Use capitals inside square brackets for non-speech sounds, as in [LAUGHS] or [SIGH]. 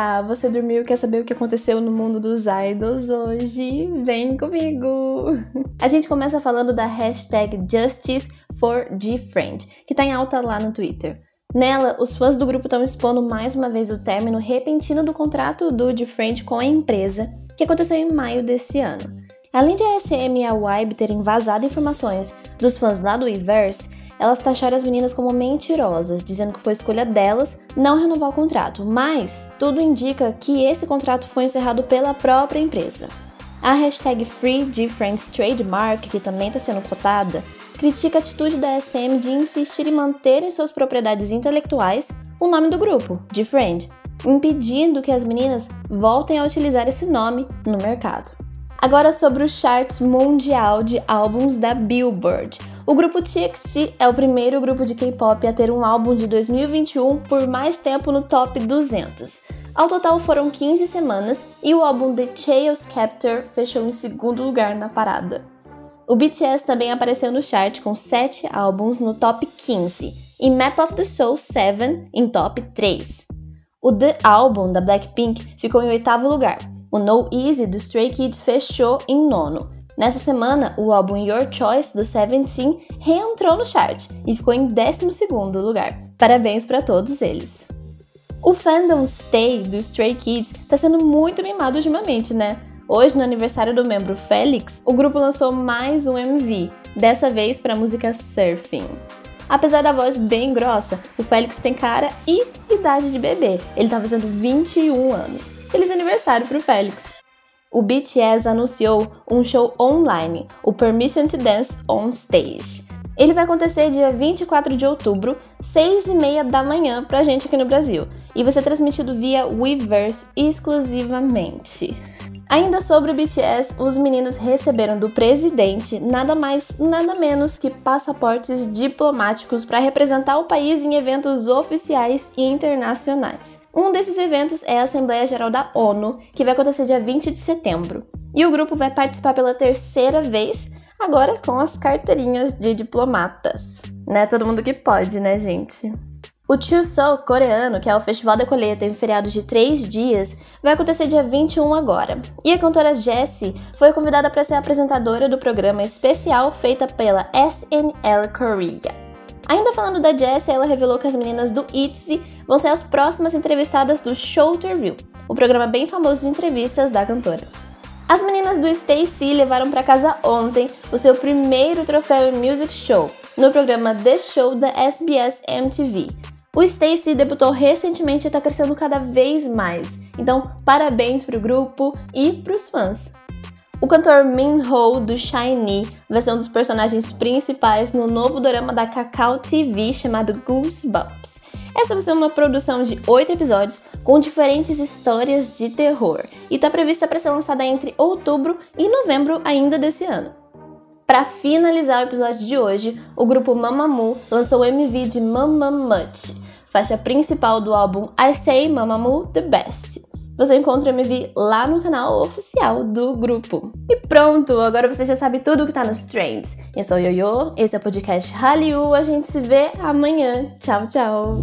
dia! Você dormiu? Quer saber o que aconteceu no mundo dos idols hoje? Vem comigo! [LAUGHS] A gente começa falando da hashtag Justice for GFriend, que tá em alta lá no Twitter. Nela, os fãs do grupo estão expondo mais uma vez o término repentino do contrato do GFriend com a empresa, que aconteceu em maio desse ano. Além de a SM e a Wybe terem vazado informações dos fãs lá do Weverse, elas taxaram as meninas como mentirosas, dizendo que foi escolha delas não renovar o contrato, mas tudo indica que esse contrato foi encerrado pela própria empresa. A hashtag FreeGFriends Trademark, que também está sendo cotada, critica a atitude da SM de insistir em manter em suas propriedades intelectuais o nome do grupo, GFriend, impedindo que as meninas voltem a utilizar esse nome no mercado. Agora sobre o chart mundial de álbuns da Billboard. O grupo TXT é o primeiro grupo de K-pop a ter um álbum de 2021 por mais tempo no top 200. Ao total foram 15 semanas e o álbum The Chaos Captor fechou em segundo lugar na parada. O BTS também apareceu no chart com 7 álbuns no top 15 e Map of the Soul 7 em top 3. O The Album da Blackpink ficou em oitavo lugar. O No Easy do Stray Kids fechou em nono Nessa semana, o álbum Your Choice do Seventeen reentrou no chart e ficou em 12 lugar. Parabéns para todos eles. O fandom Stay do Stray Kids está sendo muito mimado ultimamente, né? Hoje, no aniversário do membro Félix, o grupo lançou mais um MV, dessa vez para a música Surfing. Apesar da voz bem grossa, o Félix tem cara e idade de bebê. Ele tá fazendo 21 anos. Feliz aniversário pro Félix! o BTS anunciou um show online, o Permission to Dance on Stage. Ele vai acontecer dia 24 de outubro, 6 e meia da manhã pra gente aqui no Brasil, e vai ser transmitido via Weverse exclusivamente. Ainda sobre o BTS, os meninos receberam do presidente nada mais, nada menos que passaportes diplomáticos para representar o país em eventos oficiais e internacionais. Um desses eventos é a Assembleia Geral da ONU, que vai acontecer dia 20 de setembro. E o grupo vai participar pela terceira vez, agora com as carteirinhas de diplomatas. Né? Todo mundo que pode, né, gente? O Chuseok coreano, que é o Festival da Colheita em feriado de três dias, vai acontecer dia 21 agora. E a cantora Jessie foi convidada para ser apresentadora do programa especial feita pela SNL Korea. Ainda falando da Jessie, ela revelou que as meninas do ITZY vão ser as próximas entrevistadas do Show Interview, o programa bem famoso de entrevistas da cantora. As meninas do Stay levaram para casa ontem o seu primeiro troféu em Music Show, no programa The Show da SBS MTV, o Stacy debutou recentemente e está crescendo cada vez mais, então parabéns para o grupo e para os fãs. O cantor Min Ho do Shiny vai ser um dos personagens principais no novo drama da Kakao TV chamado Goosebumps. Essa vai ser uma produção de oito episódios com diferentes histórias de terror e está prevista para ser lançada entre outubro e novembro ainda desse ano. Para finalizar o episódio de hoje, o grupo Mamamoo lançou o MV de Mamamut, faixa principal do álbum I Say Mamamoo The Best. Você encontra o MV lá no canal oficial do grupo. E pronto, agora você já sabe tudo que tá nos trends. Eu sou o Yoyo, esse é o podcast Hallyu, a gente se vê amanhã. Tchau, tchau!